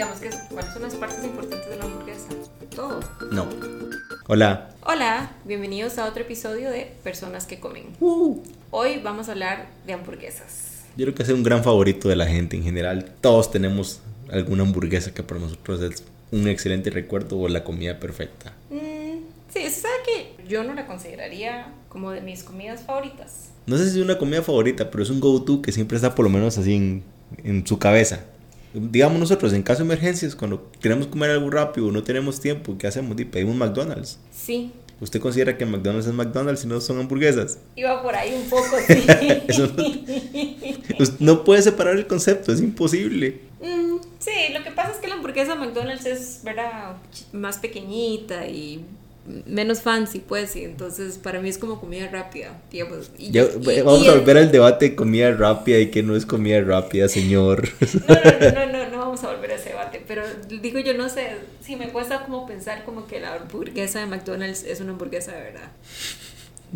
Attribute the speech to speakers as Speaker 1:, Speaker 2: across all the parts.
Speaker 1: digamos que cuáles son las partes importantes de la hamburguesa. Todo.
Speaker 2: No. Hola.
Speaker 1: Hola, bienvenidos a otro episodio de Personas que comen. Hoy vamos a hablar de hamburguesas.
Speaker 2: Yo creo que es un gran favorito de la gente en general. Todos tenemos alguna hamburguesa que para nosotros es un excelente recuerdo o la comida perfecta.
Speaker 1: Mm, sí, se sabe que yo no la consideraría como de mis comidas favoritas.
Speaker 2: No sé si es una comida favorita, pero es un go-to que siempre está por lo menos así en, en su cabeza. Digamos nosotros, en caso de emergencias, cuando queremos comer algo rápido, no tenemos tiempo, ¿qué hacemos? Y pedimos McDonald's.
Speaker 1: Sí,
Speaker 2: ¿Usted considera que McDonald's es McDonald's y no son hamburguesas?
Speaker 1: iba por ahí un poco, sí.
Speaker 2: Eso no, no puede separar el concepto, es imposible.
Speaker 1: Mm, sí, lo que pasa es que la hamburguesa McDonald's es, ¿verdad? Más pequeñita y menos fancy, pues, y entonces para mí es como comida rápida, digamos. Y,
Speaker 2: Ya,
Speaker 1: y-
Speaker 2: vamos
Speaker 1: y
Speaker 2: a
Speaker 1: el-
Speaker 2: volver al debate de comida rápida y que no es comida rápida, señor.
Speaker 1: No, no, no, no, no vamos a volver a ese debate, pero digo yo no sé, sí me cuesta como pensar como que la hamburguesa de McDonald's es una hamburguesa de verdad.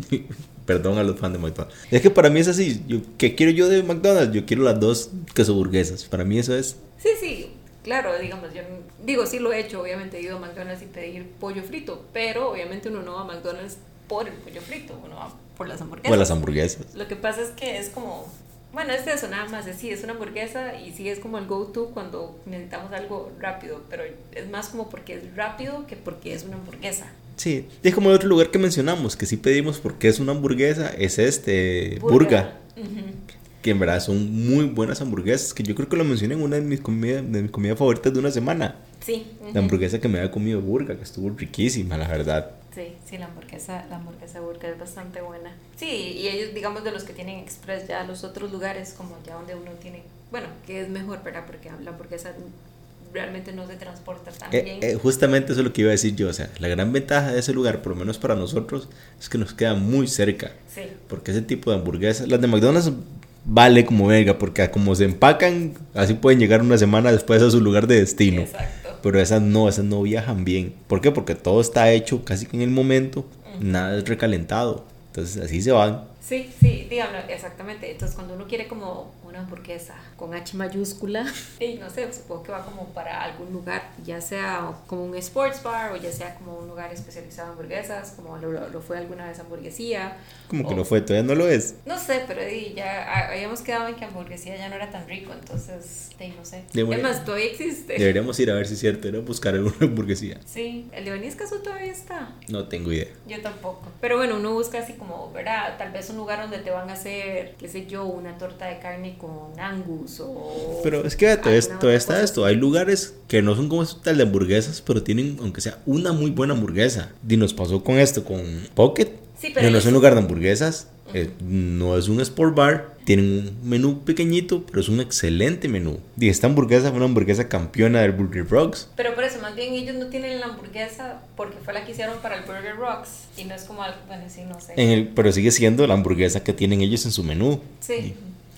Speaker 2: Perdón a los fans de McDonald's. Es que para mí es así. Yo, ¿Qué quiero yo de McDonald's? Yo quiero las dos quesoburguesas. Para mí eso es.
Speaker 1: Sí, sí, claro, digamos, yo digo, sí lo he hecho, obviamente he ido a McDonald's y pedir pollo frito, pero obviamente uno no va a McDonald's por el pollo frito, uno va por las hamburguesas.
Speaker 2: Por las hamburguesas.
Speaker 1: Lo que pasa es que es como, bueno, es eso nada más, es, sí, es una hamburguesa y sí es como el go-to cuando necesitamos algo rápido, pero es más como porque es rápido que porque es una hamburguesa.
Speaker 2: Sí. Y es como el otro lugar que mencionamos, que sí pedimos porque es una hamburguesa, es este. Burga.
Speaker 1: Ujú.
Speaker 2: Que en verdad son muy buenas hamburguesas. Que yo creo que lo mencioné en una de mis comidas, de mis comidas favoritas de una semana.
Speaker 1: Sí. ujú.
Speaker 2: La hamburguesa que me había comido Burga, que estuvo riquísima, la verdad.
Speaker 1: Sí, sí, la hamburguesa, la hamburguesa burger es bastante buena. Sí, y ellos, digamos, de los que tienen express ya los otros lugares, como ya donde uno tiene, bueno, que es mejor, ¿verdad? Porque la hamburguesa realmente no se transporta tan
Speaker 2: Eh,
Speaker 1: bien.
Speaker 2: eh, justamente eso es lo que iba a decir yo. O sea, la gran ventaja de ese lugar, por lo menos para nosotros, es que nos queda muy cerca.
Speaker 1: sí,
Speaker 2: Porque ese tipo de hamburguesas, las de McDonald's vale como verga, porque como se empacan, así pueden llegar una semana después a su lugar de destino.
Speaker 1: exacto.
Speaker 2: Pero esas no, esas no viajan bien. ¿Por qué? Porque todo está hecho casi que en el momento, nada es recalentado. Entonces así se van.
Speaker 1: Sí, sí, dígame, exactamente. Entonces, cuando uno quiere como una hamburguesa con H mayúscula, y no sé, supongo que va como para algún lugar, ya sea como un sports bar o ya sea como un lugar especializado en hamburguesas, como lo, lo fue alguna vez hamburguesía.
Speaker 2: Como que
Speaker 1: o-
Speaker 2: no fue, todavía no lo es.
Speaker 1: No sé, pero ya habíamos quedado en que hamburguesía ya no era tan rico, entonces, no sé. Además, todavía existe.
Speaker 2: Deberíamos ir a ver si es cierto, ¿no? Buscar alguna hamburguesía.
Speaker 1: Sí, el de Caso todavía está.
Speaker 2: No tengo idea.
Speaker 1: Yo tampoco. Pero bueno, uno busca así como, ¿verdad? Tal vez un lugar donde te van a hacer, qué sé yo, una torta de carne con angus o...
Speaker 2: Pero es que
Speaker 1: alguna
Speaker 2: todavía
Speaker 1: otra
Speaker 2: está esto. Hay lugares que no son como este tal de hamburguesas, pero tienen, aunque sea, una muy buena hamburguesa. Y nos pasó con esto, con Pocket.
Speaker 1: Sí, pero
Speaker 2: no es un lugar de hamburguesas, eh, no es un sport bar, tienen un menú pequeñito, pero es un excelente menú. Y esta hamburguesa fue una hamburguesa campeona del Burger Rocks.
Speaker 1: Pero por eso, más bien ellos no tienen la hamburguesa porque fue la que hicieron para el Burger Rocks. Y no es como algo, bueno, sí, no sé.
Speaker 2: En el, pero sigue siendo la hamburguesa que tienen ellos en su menú.
Speaker 1: Sí.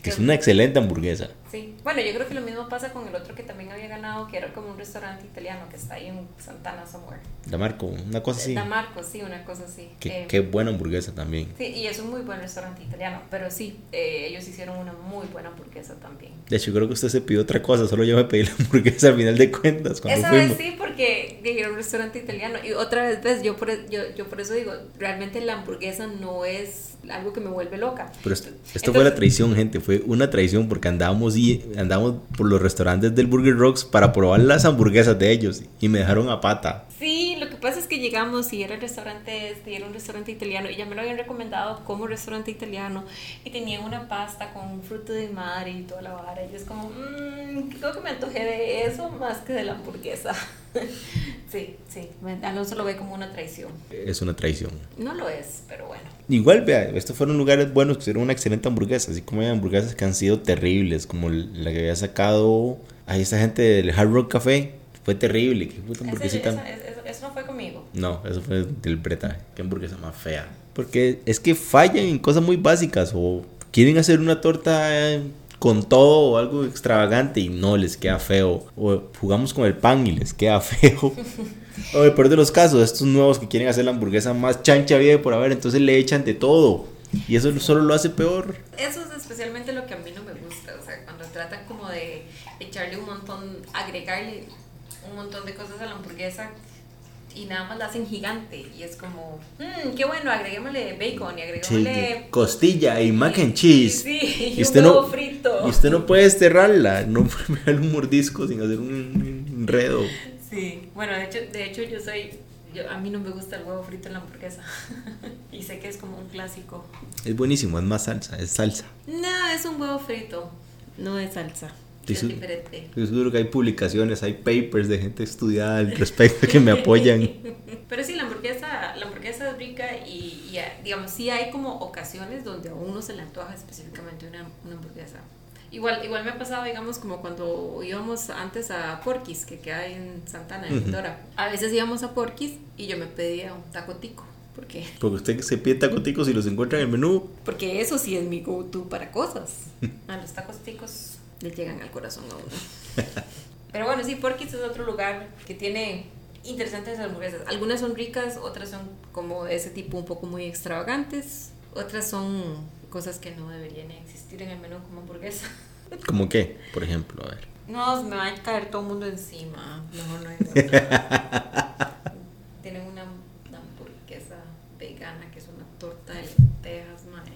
Speaker 2: Es una excelente hamburguesa.
Speaker 1: Sí, bueno, yo creo que lo mismo pasa con el otro que también había ganado, que era como un restaurante italiano que está ahí en Santana Somewhere.
Speaker 2: Da Marco, una cosa así.
Speaker 1: Da Marco, sí, una cosa así.
Speaker 2: Qué,
Speaker 1: Eh,
Speaker 2: qué buena hamburguesa también.
Speaker 1: Sí, y es un muy buen restaurante italiano, pero sí, eh, ellos hicieron una muy buena hamburguesa también.
Speaker 2: De hecho, creo que usted se pidió otra cosa, solo yo me pedí la hamburguesa al final de cuentas cuando
Speaker 1: Esa vez
Speaker 2: fuimos.
Speaker 1: sí, porque llegué a un restaurante italiano. Y otra vez, ves, yo por, yo, yo por eso digo, realmente la hamburguesa no es algo que me vuelve loca.
Speaker 2: Pero esto, esto fue la traición, gente. Fue una traición porque andábamos y andábamos por los restaurantes del Burger Rocks para probar las hamburguesas de ellos y me dejaron a pata.
Speaker 1: Sí, lo que pasa es que llegamos y era el restaurante este, era un restaurante italiano y ya me lo habían recomendado como restaurante italiano y tenían una pasta con fruto de mar y toda la vara y es como, mmm, creo que me antojé de eso más que de la hamburguesa. sí, sí, Alonso lo ve como una traición.
Speaker 2: Es una traición.
Speaker 1: No lo es, pero bueno.
Speaker 2: Igual, vea, estos fueron lugares buenos que hicieron una excelente hamburguesa, así como hay hamburguesas que han sido terribles, como la que había sacado ahí esta gente del Hard Rock Café. Fue terrible, qué puta hamburguesita.
Speaker 1: eso, eso- eso no fue conmigo.
Speaker 2: No, eso fue del Breta. Qué hamburguesa más fea. Porque es que fallan en cosas muy básicas o quieren hacer una torta eh, con todo o algo extravagante y no les queda feo. O jugamos con el pan y les queda feo. o el peor de los casos, estos nuevos que quieren hacer la hamburguesa más chancha vida por haber, entonces le echan de todo. Y eso solo lo hace peor.
Speaker 1: Eso es especialmente lo que a mí no me gusta, o sea, cuando tratan como de echarle un montón, agregarle un montón de cosas a la hamburguesa y nada más la hacen gigante y es como, mmm, qué bueno, agreguémosle bacon y agreguémosle...
Speaker 2: Sí, costilla y mac and cheese.
Speaker 1: Sí, y,
Speaker 2: y usted
Speaker 1: un huevo
Speaker 2: no,
Speaker 1: frito.
Speaker 2: Y usted no puede desterrarla, no puede pegarle un mordisco sin hacer un enredo.
Speaker 1: Sí, bueno, de hecho, de hecho yo soy, yo, a mí no me gusta el huevo frito en la hamburguesa y sé que es como un clásico.
Speaker 2: Es buenísimo, es más salsa, es salsa.
Speaker 1: No, es un huevo frito, no es salsa. Es diferente.
Speaker 2: Estoy seguro que hay publicaciones, hay papers de gente estudiada al respecto que me apoyan.
Speaker 1: Pero sí, la hamburguesa, la hamburguesa es rica y, y, digamos, sí hay como ocasiones donde a uno se le antoja específicamente una, una hamburguesa. Igual, igual me ha pasado, digamos, como cuando íbamos antes a Porky's, que queda en Santana, en
Speaker 2: Ujú.
Speaker 1: Dora. A veces íbamos a Porky's y yo me pedía un taco tico. ¿Por qué?
Speaker 2: Porque usted se pide tacoticos y los encuentra en el menú.
Speaker 1: Porque eso sí es mi go-to para cosas. A los tacos ticos le llegan al corazón a uno. Pero bueno, sí, Porky's es otro lugar que tiene interesantes hamburguesas. Algunas son ricas, otras son como de ese tipo un poco muy extravagantes. Otras son cosas que no deberían existir en el menú como hamburguesa.
Speaker 2: ¿Cómo qué? Por ejemplo, a ver.
Speaker 1: No, me va a caer todo el mundo encima. Mejor no. Tienen una, una hamburguesa vegana que es una torta de lentejas, mae,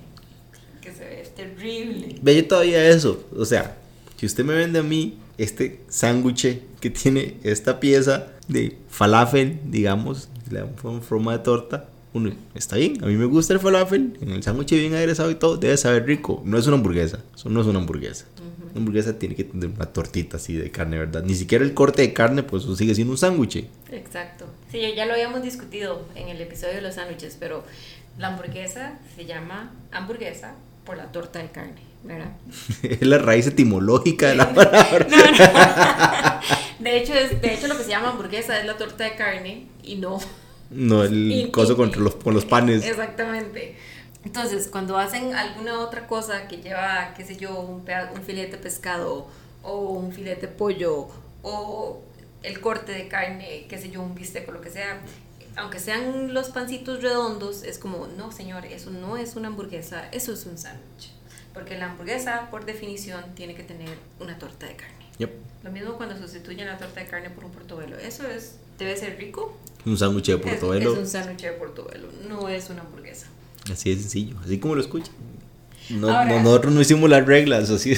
Speaker 1: que se ve terrible.
Speaker 2: Ve yo todavía eso. O sea, si usted me vende a mí este sándwich que tiene esta pieza de falafel, digamos, le forma- de torta. Uno, está bien, a mí me gusta el falafel, en el sándwich bien aderezado y todo, debe saber rico. No es una hamburguesa, eso no es una hamburguesa. Una hamburguesa tiene que tener una tortita así de carne, ¿verdad? Ni siquiera el corte de carne, pues eso sigue siendo un sándwich.
Speaker 1: Exacto. Sí, ya lo habíamos discutido en el episodio de los sándwiches, pero la hamburguesa se llama hamburguesa por la torta de carne, ¿verdad?
Speaker 2: es la raíz etimológica de la palabra.
Speaker 1: No, no. De hecho, es, de hecho, lo que se llama hamburguesa es la torta de carne y no.
Speaker 2: No, el
Speaker 1: Y-
Speaker 2: coso
Speaker 1: y-
Speaker 2: contra los, con los panes.
Speaker 1: Exactamente. Entonces, cuando hacen alguna otra cosa que lleva, qué sé yo, un, un filete de pescado o un filete de pollo o el corte de carne, qué sé yo, un bistec o lo que sea, aunque sean los pancitos redondos, es como, no, señor, eso no es una hamburguesa, eso es un sándwich. Porque la hamburguesa, por definición, tiene que tener una torta de carne.
Speaker 2: Yep.
Speaker 1: Lo mismo cuando sustituyen la torta de carne por un portobelo. Eso es, debe ser rico.
Speaker 2: Un sándwich de
Speaker 1: Es-
Speaker 2: portobelo.
Speaker 1: Es, un sándwich de portobelo, no es una hamburguesa.
Speaker 2: Así de sencillo, así como lo escuchan. No,
Speaker 1: Ahora-
Speaker 2: no- nosotros no hicimos las reglas, así,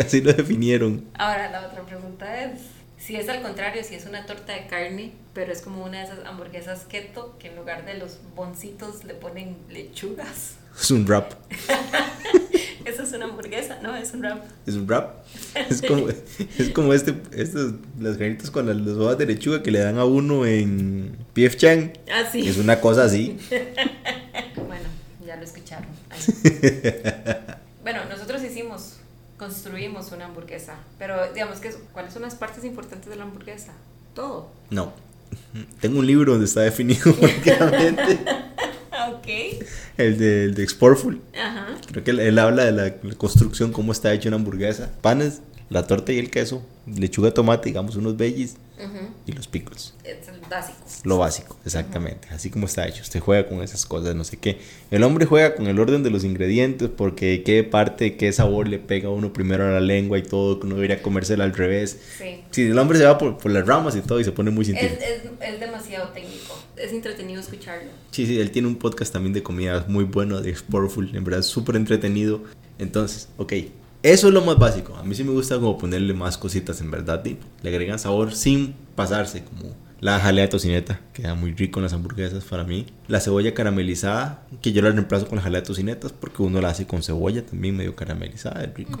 Speaker 2: así lo definieron.
Speaker 1: Ahora la otra pregunta es, si es al contrario, si es una torta de carne, pero es como una de esas hamburguesas keto que en lugar de los boncitos le ponen lechugas.
Speaker 2: Es un rap.
Speaker 1: Eso es una hamburguesa, ¿no? Es un wrap.
Speaker 2: Es un rap. Es como, es como este, estos, las granitas con las, las hojas de lechuga que le dan a uno en PF Chang.
Speaker 1: Ah, sí.
Speaker 2: Es una cosa así.
Speaker 1: Bueno, ya lo escucharon. Bueno, nosotros hicimos, construimos una hamburguesa, pero digamos que, ¿cuáles son las partes importantes de la hamburguesa? Todo.
Speaker 2: No. Tengo un libro donde está definido prácticamente
Speaker 1: Ok.
Speaker 2: El de, el de.
Speaker 1: Ajá.
Speaker 2: Creo que él, él habla de la, la construcción, cómo está hecha una hamburguesa. Panes, la torta y el queso, lechuga, tomate, digamos unos veggies
Speaker 1: Ujú.
Speaker 2: y los pickles.
Speaker 1: Es el básico.
Speaker 2: Lo básico, exactamente. Así como está hecho. Usted juega con esas cosas, no sé qué. El hombre juega con el orden de los ingredientes porque qué parte, qué sabor le pega a uno primero a la lengua y todo, que uno debería comérsela al revés.
Speaker 1: Sí.
Speaker 2: Si el hombre se va por, por las ramas y todo y se pone muy
Speaker 1: Es,
Speaker 2: científico.
Speaker 1: es, es demasiado técnico. Es entretenido escucharlo.
Speaker 2: Sí, sí, él tiene un podcast también de comida muy bueno, de Sportful, en verdad súper entretenido. Entonces, ok, eso es lo más básico. A mí sí me gusta como ponerle más cositas, en verdad. y Le agregan sabor sin pasarse, como la jalea de tocineta, queda muy rico en las hamburguesas para mí. La cebolla caramelizada, que yo la reemplazo con la jalea de tocinetas porque uno la hace con cebolla también medio caramelizada, es rico.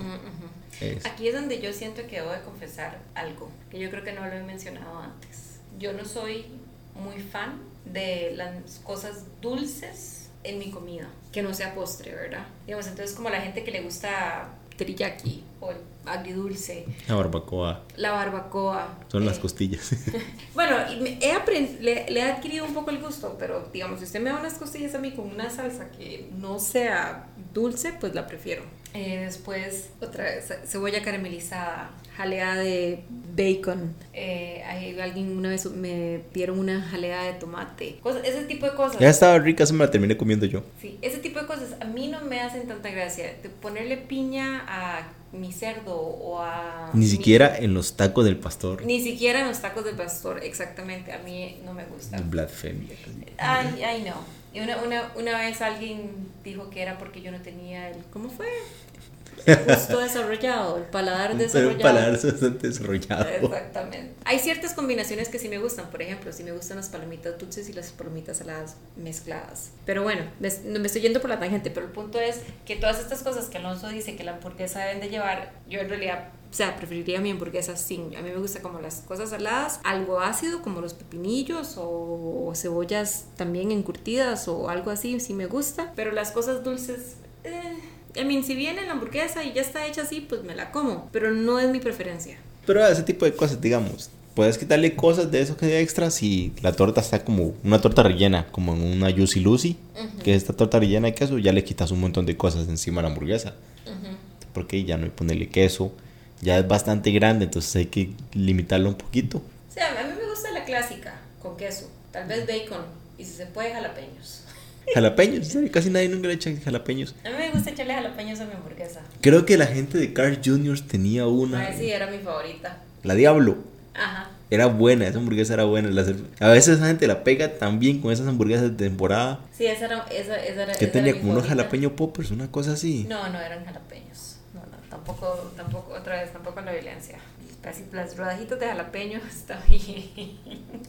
Speaker 2: Es-
Speaker 1: Aquí es donde yo siento que debo de confesar algo, que yo creo que no lo he mencionado antes. Yo no soy muy fan de las cosas dulces en mi comida, que no sea postre, ¿verdad? Digamos, entonces como la gente que le gusta teriyaki o el agridulce,
Speaker 2: La barbacoa,
Speaker 1: la barbacoa.
Speaker 2: son las
Speaker 1: eh,
Speaker 2: costillas.
Speaker 1: Bueno, he aprend- le, le he adquirido un poco el gusto, pero digamos, si usted me da unas costillas a mí con una salsa que no sea dulce, pues la prefiero. Eh, después, otra vez, cebolla caramelizada, jalea de bacon. Eh, hay, alguien una vez me dieron una jalea de tomate. Cosas, ese tipo de cosas.
Speaker 2: Ya estaba rica, eso me la terminé comiendo yo.
Speaker 1: Sí, ese tipo de cosas a mí no me hacen tanta gracia. De ponerle piña a mi cerdo o a...
Speaker 2: Ni siquiera en los tacos del pastor.
Speaker 1: Ni siquiera en los tacos del pastor, exactamente. A mí no me gusta.
Speaker 2: Blasfemia.
Speaker 1: Ay, ay, no. Y una, una, una vez alguien dijo que era porque yo no tenía el... ¿Cómo fue? Gusto desarrollado, el paladar desarrollado.
Speaker 2: El paladar bastante desarrollado.
Speaker 1: Exactamente. Hay ciertas combinaciones que sí me gustan. Por ejemplo, sí me gustan las palomitas dulces y las palomitas saladas mezcladas. Pero bueno, me, me estoy yendo por la tangente. Pero el punto es que todas estas cosas que Alonso dice que la hamburguesa deben de llevar, yo en realidad o sea, preferiría mi hamburguesa sin. A mí me gusta como las cosas saladas, algo ácido como los pepinillos o, cebollas también encurtidas o algo así, sí me gusta. Pero las cosas dulces, eh, I mean, si viene la hamburguesa y ya está hecha así, pues me la como. Pero no es mi preferencia.
Speaker 2: Pero ese tipo de cosas, digamos, puedes quitarle cosas de eso que hay extra si la torta está como una torta rellena, como en una Juicy Lucy, que es esta torta rellena de queso, ya le quitas un montón de cosas encima a la hamburguesa. Porque ya no hay ponerle queso, ya es bastante grande, entonces hay que limitarlo un poquito.
Speaker 1: O sea, a mí me gusta la clásica, con queso, tal vez bacon, y si se puede jalapeños.
Speaker 2: Jalapeños, casi nadie nunca le echa jalapeños.
Speaker 1: A mí me gusta echarle jalapeños a mi hamburguesa.
Speaker 2: Creo que la gente de Carl Jr. tenía una.
Speaker 1: Ah, sí, era mi favorita.
Speaker 2: La Diablo.
Speaker 1: Ajá.
Speaker 2: Era buena, esa hamburguesa era buena. A veces la gente la pega también con esas hamburguesas de temporada.
Speaker 1: Sí, esa era. Esa, esa era
Speaker 2: que tenía como unos jalapeño poppers, una cosa así.
Speaker 1: No, no eran jalapeños. No, no, tampoco, tampoco, otra vez, tampoco la violencia. Casi las rodajitas de jalapeño está bien.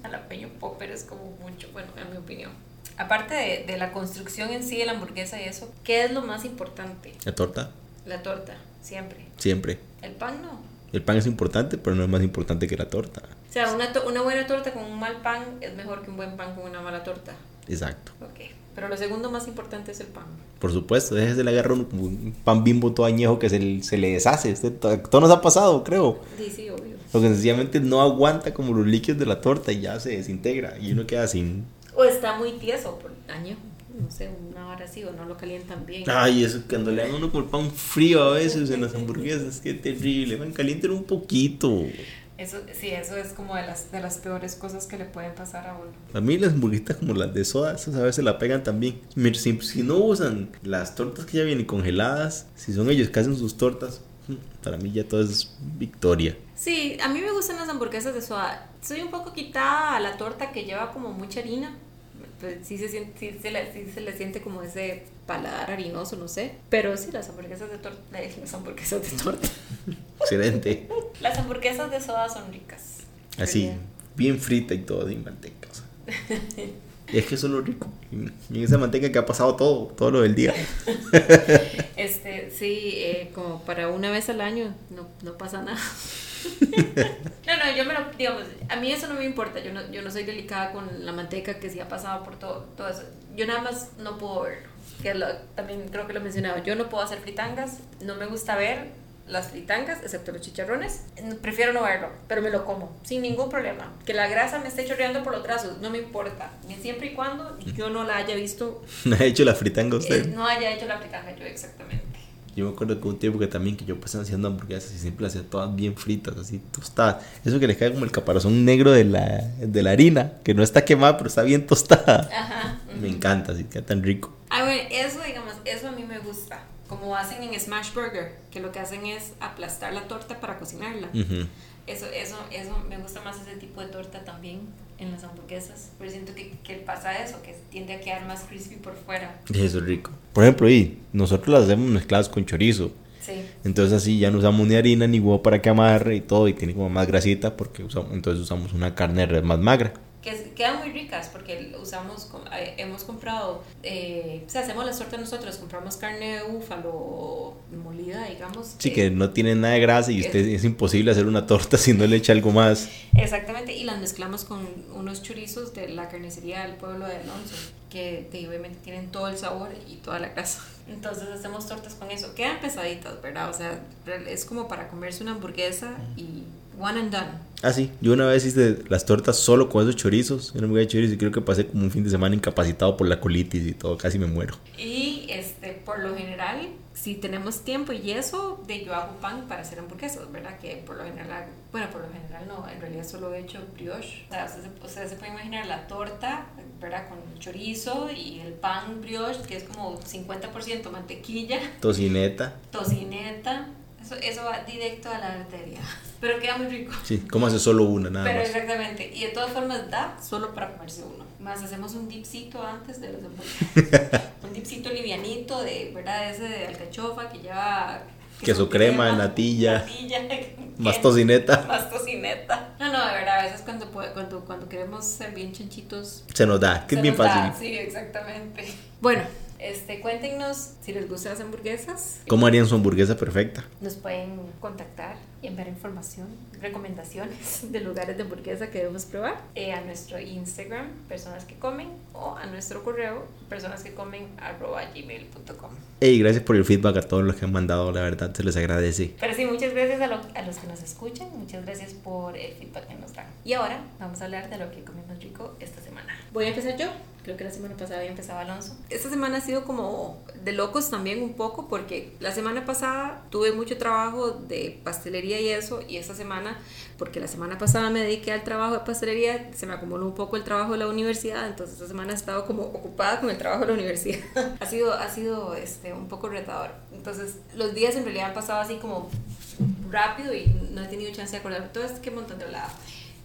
Speaker 1: jalapeño popper es como mucho, bueno, en mi opinión aparte de, de, la construcción en sí de la hamburguesa y eso, ¿qué es lo más importante?
Speaker 2: La torta.
Speaker 1: La torta, siempre.
Speaker 2: Siempre.
Speaker 1: El pan no.
Speaker 2: El pan es importante, pero no es más importante que la torta.
Speaker 1: O sea, una, una buena torta con un mal pan es mejor que un buen pan con una mala torta.
Speaker 2: Exacto.
Speaker 1: Ok. Pero lo segundo más importante es el pan.
Speaker 2: Por supuesto, déjese le agarrar un, pan bimbo todo añejo que se, se le deshace. Este, todo nos ha pasado, creo.
Speaker 1: Sí, sí, obvio.
Speaker 2: Lo que sencillamente no aguanta como los líquidos de la torta y ya se desintegra y uno queda sin,
Speaker 1: o está muy tieso por año. No sé, una hora así o no lo calientan bien.
Speaker 2: Ay, eso cuando le dan uno el pan frío a veces en las hamburguesas, qué terrible. Van, calienten un poquito.
Speaker 1: Eso, sí, eso es como de las, de las peores cosas que le pueden pasar a uno.
Speaker 2: A mí las hamburguitas como las de soda, esas a veces la pegan también. Si, si no usan las tortas que ya vienen congeladas, si son ellos que hacen sus tortas, mm, para mí ya todo es victoria.
Speaker 1: Sí, a mí me gustan las hamburguesas de soda. Soy un poco quitada a la torta que lleva como mucha harina pues, sí, se siente, sí, se le, sí se le siente como ese paladar harinoso, no sé. Pero sí, las hamburguesas de torta. Las hamburguesas de torta.
Speaker 2: Excelente.
Speaker 1: las hamburguesas de soda son ricas.
Speaker 2: Así, bien frita y todo, de manteca. y es que eso es lo rico. Y esa manteca que ha pasado todo, todo lo del día.
Speaker 1: este, sí, eh, como para una vez al año no, no pasa nada. no, no, yo me lo, digamos, a mí eso no me importa, yo no, yo no soy delicada con la manteca que sí ha pasado por todo, todo eso. Yo nada más no puedo verlo, que también creo que lo he mencionado, yo no puedo hacer fritangas, no me gusta ver las fritangas, excepto los chicharrones, prefiero no verlo, pero me lo como, sin ningún problema. Que la grasa me esté chorreando por los brazos, no me importa, siempre y cuando yo no la haya visto.
Speaker 2: ¿No haya hecho la fritanga usted?
Speaker 1: Eh, no haya hecho la fritanga yo, exactamente.
Speaker 2: Yo me acuerdo que un tiempo que también que yo pasé haciendo hamburguesas y siempre las hacía todas bien fritas, así tostadas. Eso que les cae como el caparazón negro de la, de la harina, que no está quemada, pero está bien tostada. Ajá. Me encanta, así queda tan rico.
Speaker 1: A ver, eso, digamos, eso a mí me gusta. Como hacen en Smash Burger, que lo que hacen es aplastar la torta para cocinarla. Eso, eso, eso, me gusta más ese tipo de torta también en las hamburguesas. Pero siento que, que, pasa eso, que tiende a quedar más crispy por fuera.
Speaker 2: Eso es rico. Por ejemplo, y nosotros las hacemos mezcladas con chorizo.
Speaker 1: Sí.
Speaker 2: Entonces así ya no usamos ni harina ni huevo para que amarre y todo y tiene como más grasita porque usamos, entonces usamos una carne de red más magra
Speaker 1: quedan muy ricas porque usamos, eh, hemos comprado, eh, o sea, hacemos la suerte nosotros, compramos carne de búfalo molida, digamos.
Speaker 2: Sí, que, no tiene nada de grasa y usted, es imposible hacer una torta si no le echa algo más.
Speaker 1: Exactamente, y las mezclamos con unos chorizos de la carnicería del pueblo de Alonso, que obviamente tienen todo el sabor y toda la grasa. Entonces hacemos tortas con eso. Quedan pesaditas, ¿verdad? O sea, es como para comerse una hamburguesa y One and done.
Speaker 2: Ah, sí. Yo una vez hice las tortas solo con esos chorizos. Era muy chorizo y creo que pasé como un fin de semana incapacitado por la colitis y todo. Casi me muero.
Speaker 1: Y este, por lo general, si tenemos tiempo y eso, de yo hago pan para hacer hamburguesas, ¿verdad? Que por lo general, bueno, por lo general no, en realidad solo he hecho brioche. O sea, se pueden imaginar la torta, ¿verdad? Con chorizo y el pan brioche, que es como 50% mantequilla.
Speaker 2: Tocineta.
Speaker 1: Tocineta. Eso, eso va directo a la arteria. Pero queda muy rico.
Speaker 2: Sí, como hace solo una, nada
Speaker 1: Pero
Speaker 2: más.
Speaker 1: exactamente. Y de todas formas da solo para comerse uno. Más hacemos un dipcito antes de los hamburguesas. un dipcito livianito de, ¿verdad? Ese de alcachofa que lleva...
Speaker 2: Queso crema, natilla,
Speaker 1: natilla
Speaker 2: más tocineta.
Speaker 1: Más tocineta. No, no, de verdad, a veces cuando, cuando, cuando queremos ser bien chanchitos...
Speaker 2: Se nos da, que es bien fácil.
Speaker 1: sí, exactamente. Bueno, este, cuéntenos si les gustan las hamburguesas.
Speaker 2: ¿Cómo harían su hamburguesa perfecta?
Speaker 1: Nos pueden contactar y enviar información, recomendaciones de lugares de hamburguesa que debemos probar eh, a nuestro Instagram, personas que comen, o a nuestro correo, personas que comen, arroba gmail.com.
Speaker 2: Hey, gracias por el feedback a todos los que han mandado, la verdad se les agradece.
Speaker 1: Pero sí, muchas gracias a, a los que nos escuchan, muchas gracias por el feedback que nos dan. Y ahora vamos a hablar de lo que comimos rico esta semana. Voy a empezar yo creo que la semana pasada había empezado Alonso. Esta semana ha sido como de locos también un poco porque la semana pasada tuve mucho trabajo de pastelería y eso y esta semana, porque la semana pasada me dediqué al trabajo de pastelería, se me acumuló un poco el trabajo de la universidad, entonces esta semana he estado como ocupada con el trabajo de la universidad. ha sido, ha sido este, un poco retador. Entonces los días en realidad han pasado así como rápido y no he tenido chance de acordar todo este montón de hablaba.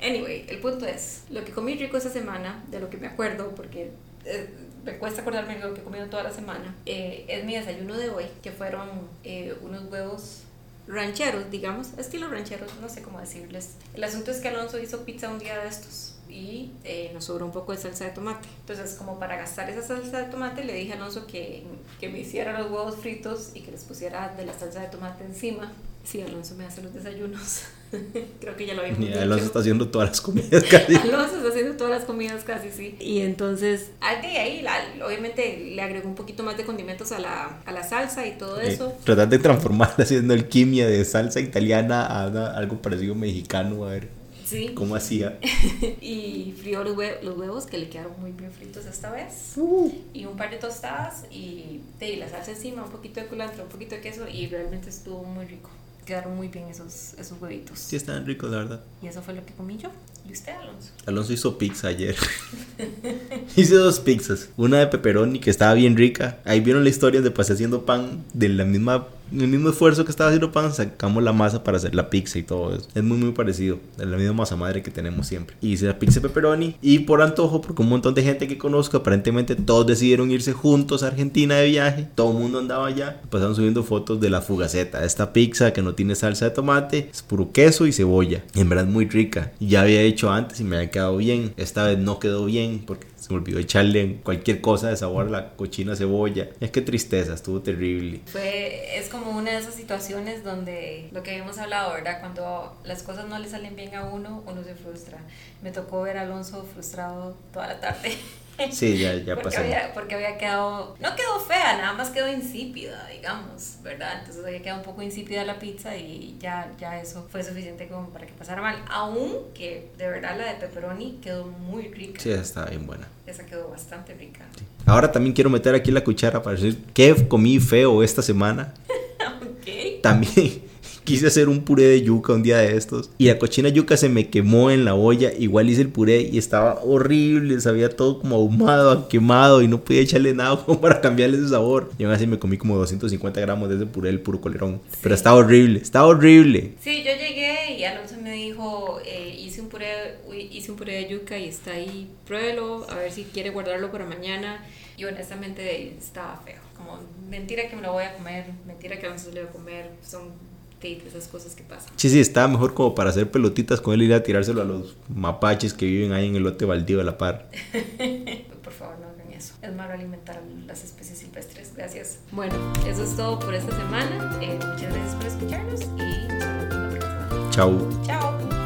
Speaker 1: Anyway, el punto es, lo que comí rico esa semana, de lo que me acuerdo, porque eh, me cuesta acordarme de lo que he comido toda la semana, eh, es mi desayuno de hoy, que fueron eh, unos huevos rancheros, digamos, estilo rancheros, no sé cómo decirles. El asunto es que Alonso hizo pizza un día de estos y nos sobró un poco de salsa de tomate. Entonces, como para gastar esa salsa de tomate, le dije a Alonso que, que me hiciera los huevos fritos y que les pusiera de la salsa de tomate encima. Sí, Alonso me hace los desayunos. Creo que ya lo habíamos
Speaker 2: dicho. Alonso está haciendo todas las comidas casi.
Speaker 1: Alonso está haciendo todas las comidas casi, sí. Y entonces, de ahí, obviamente le agregó un poquito más de condimentos a la, a la salsa y todo eso.
Speaker 2: Eh, tratar de transformar haciendo alquimia de salsa italiana a algo parecido mexicano, a ver.
Speaker 1: Sí.
Speaker 2: ¿Cómo hacía?
Speaker 1: y frió los, los, huevos que le quedaron muy bien fritos esta vez.
Speaker 2: Uh.
Speaker 1: Y un par de tostadas y, y la salsa encima, un poquito de culantro, un poquito de queso y realmente estuvo muy rico quedaron muy bien esos, esos huevitos.
Speaker 2: Sí, estaban ricos, la verdad.
Speaker 1: Y eso fue lo que comí yo. ¿Y usted, Alonso?
Speaker 2: Alonso hizo pizza ayer. Hice dos pizzas. Una de pepperoni que estaba bien rica. Ahí vieron la historia de pasé haciendo pan de la misma el mismo esfuerzo que estaba haciendo pan, sacamos la masa para hacer la pizza y todo. Es muy, muy parecido. Es la misma masa madre que tenemos siempre. Hice la pizza pepperoni y por antojo, porque un montón de gente que conozco, aparentemente todos decidieron irse juntos a Argentina de viaje. Todo el mundo andaba allá. Pasaron subiendo fotos de la fugaceta. Esta pizza que no tiene salsa de tomate, es puro queso y cebolla. En verdad muy rica. Ya había hecho antes y me había quedado bien. Esta vez no quedó bien porque se me olvidó echarle cualquier cosa de sabor a la cochina cebolla. Es que tristeza, estuvo terrible.
Speaker 1: Fue, es como una de esas situaciones donde lo que habíamos hablado, ¿verdad? Cuando las cosas no le salen bien a uno, uno se frustra. Me tocó ver a Alonso frustrado toda la tarde.
Speaker 2: Sí, ya, ya
Speaker 1: porque
Speaker 2: pasó.
Speaker 1: Había, porque había quedado, no quedó fea, nada más quedó insípida, digamos, ¿verdad? Entonces había quedado un poco insípida la pizza y ya, ya eso fue suficiente como para que pasara mal. Aunque de verdad la de pepperoni quedó muy rica.
Speaker 2: Sí, esa estaba bien buena.
Speaker 1: Esa quedó bastante rica.
Speaker 2: Sí. Ahora también quiero meter aquí la cuchara para decir qué comí feo esta semana.
Speaker 1: ok.
Speaker 2: También quise hacer un puré de yuca un día de estos y la cochina yuca se me quemó en la olla. Igual hice el puré y estaba horrible, sabía todo como ahumado, quemado y no podía echarle nada como para cambiarle ese sabor. Y aún así me comí como 250 gramos de ese puré del puro colerón. Sí. Pero estaba horrible, estaba horrible.
Speaker 1: Sí, yo llegué y Alonso me dijo, eh, hice, un puré, hice un puré de yuca y está ahí, pruébelo, a ver si quiere guardarlo para mañana. Y honestamente estaba feo. Como mentira que me lo voy a comer, mentira que Alonso le voy a comer. Son esas cosas que pasan.
Speaker 2: Sí, sí, estaba mejor como para hacer pelotitas con él y ir a tirárselo a los mapaches que viven ahí en el lote baldío de la par.
Speaker 1: por favor, no hagan eso. Es malo alimentar a las especies silvestres. Gracias. Bueno, eso es todo por esta semana. Eh, muchas gracias por escucharnos y nos vemos la próxima.
Speaker 2: Chao.
Speaker 1: Chao.